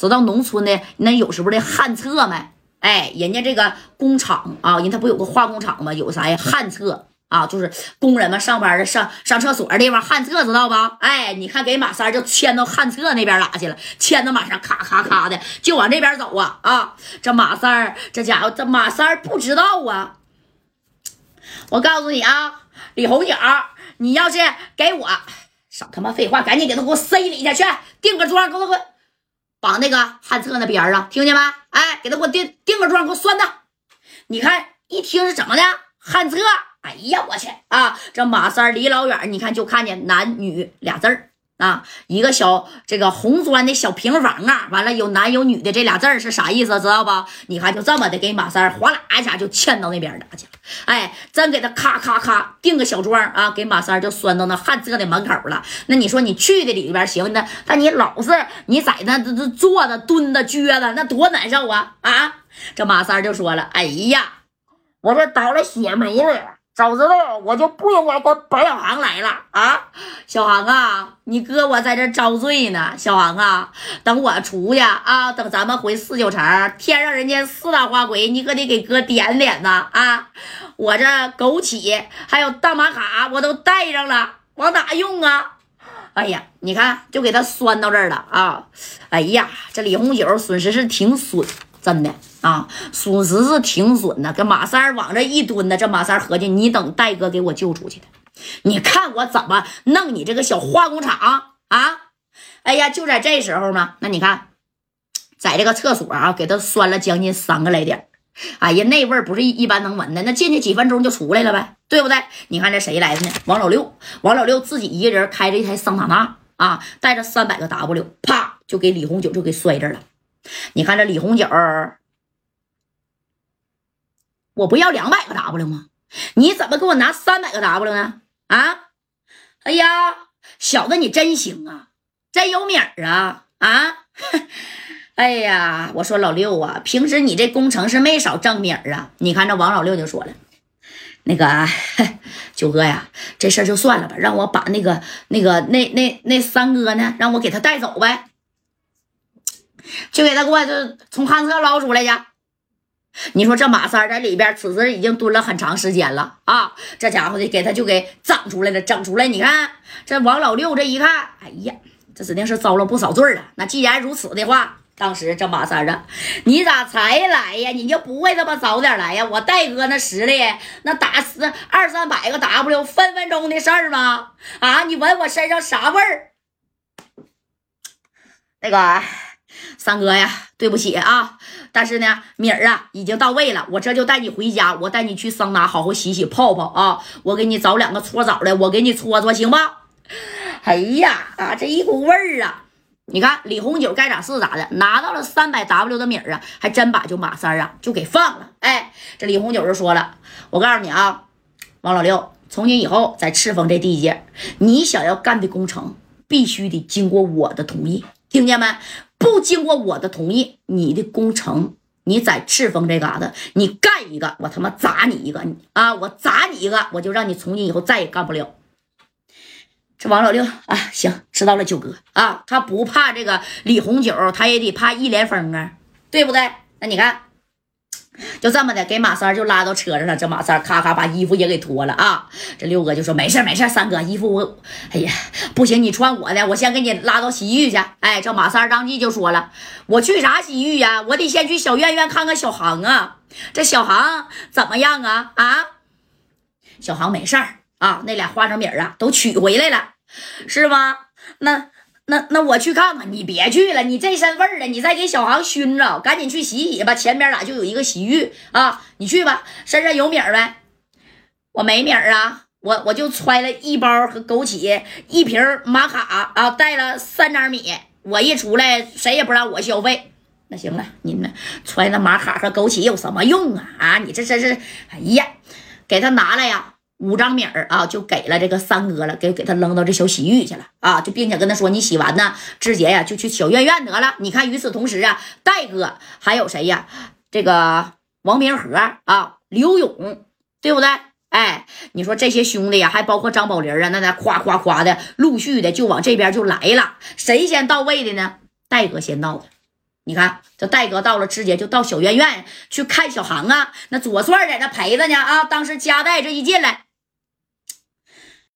知道农村的那有时候的旱厕没？哎，人家这个工厂啊，人他不有个化工厂吗？有啥呀？旱厕啊，就是工人们上班的上上厕所的地方，旱厕知道吧？哎，你看给马三就牵到旱厕那边拉去了，牵到马上咔咔咔的就往这边走啊啊！这马三这家伙，这马三不知道啊。我告诉你啊，李红景，你要是给我少他妈废话，赶紧给他给我塞里去，去定个桩，给我给我绑那个旱厕那边儿啊，听见没？哎，给他给我定定个桩，给我拴他。你看一听是怎么的旱厕？哎呀，我去啊！这马三离老远，你看就看见男女俩字儿。啊，一个小这个红砖的小平房啊，完了有男有女的这俩字儿是啥意思？知道不？你看就这么的给马三哗啦一下就牵到那边儿去了。哎，真给他咔咔咔定个小桩啊，给马三就拴到那旱厕的门口了。那你说你去的里边行那，但你老是你在那这坐着蹲着撅着，那多难受啊啊！这马三就说了：“哎呀，我这倒了血霉了。”早知道我就不应该跟白小航来了啊！小航啊，你哥我在这遭罪呢。小航啊，等我出去啊，等咱们回四九城，天上人间四大花魁，你可得给哥点点呐啊！我这枸杞还有大玛卡我都带上了，往哪用啊？哎呀，你看就给他拴到这儿了啊！哎呀，这李红九损失是挺损，真的。啊，属实是挺损的，跟马三往这一蹲呢。这马三合计，你等戴哥给我救出去的，你看我怎么弄你这个小化工厂啊！哎呀，就在这时候呢，那你看，在这个厕所啊，给他拴了将近三个来点哎呀，那味儿不是一般能闻的，那进去几分钟就出来了呗，对不对？你看这谁来的呢？王老六，王老六自己一个人开着一台桑塔纳啊，带着三百个 W，啪就给李红九就给摔这了。你看这李红九。我不要两百个 W 吗？你怎么给我拿三百个 W 呢？啊！哎呀，小子你真行啊，真有米儿啊！啊！哎呀，我说老六啊，平时你这工程是没少挣米儿啊。你看这王老六就说了，那个 九哥呀，这事儿就算了吧，让我把那个那个那那那三哥呢，让我给他带走呗，就给他给我就从旱厕捞出来去。你说这马三在里边，此时已经蹲了很长时间了啊！这家伙的给他就给整出来了，整出来！你看这王老六这一看，哎呀，这指定是遭了不少罪了。那既然如此的话，当时这马三啊，你咋才来呀？你就不会他妈早点来呀？我戴哥那实力，那打死二三百个 W，分分钟的事儿吗？啊！你闻我身上啥味儿？那个三哥呀，对不起啊！但是呢，米儿啊，已经到位了。我这就带你回家，我带你去桑拿，好好洗洗泡泡啊！我给你找两个搓澡的，我给你搓搓，行吧？哎呀啊，这一股味儿啊！你看李红九该咋是咋的，拿到了三百 W 的米儿啊，还真把就马三啊就给放了。哎，这李红九就说了：“我告诉你啊，王老六，从今以后在赤峰这地界，你想要干的工程，必须得经过我的同意，听见没？”不经过我的同意，你的工程，你在赤峰这嘎达，你干一个，我他妈砸你一个，啊，我砸你一个，我就让你从今以后再也干不了。这王老六啊，行，知道了，九哥啊，他不怕这个李红九，他也得怕一连峰啊，对不对？那你看。就这么的，给马三就拉到车上了。这马三咔咔把衣服也给脱了啊！这六哥就说：“没事没事三哥，衣服我……哎呀，不行，你穿我的，我先给你拉到洗浴去。”哎，这马三当即就说了：“我去啥洗浴呀？我得先去小院院看看小航啊。这小航怎么样啊？啊，小航没事儿啊，那俩花生米啊都取回来了，是吗？那……”那那我去看看，你别去了，你这身份了，你再给小航熏着，赶紧去洗洗吧。前边俩就有一个洗浴啊，你去吧。身上有米儿没？我没米儿啊，我我就揣了一包和枸杞，一瓶玛卡啊，带了三张米。我一出来，谁也不让我消费。那行了，您呢？揣那玛卡和枸杞有什么用啊？啊，你这真是，哎呀，给他拿来呀。五张米儿啊，就给了这个三哥了，给给他扔到这小洗浴去了啊，就并且跟他说，你洗完呢，志杰呀就去小院院得了。你看，与此同时啊，戴哥还有谁呀？这个王明和啊，刘勇，对不对？哎，你说这些兄弟呀，还包括张宝林啊，那那夸夸夸的，陆续的就往这边就来了。谁先到位的呢？戴哥先到的。你看这戴哥到了，直接就到小院院去看小航啊。那左帅在那陪着呢啊。当时加代这一进来，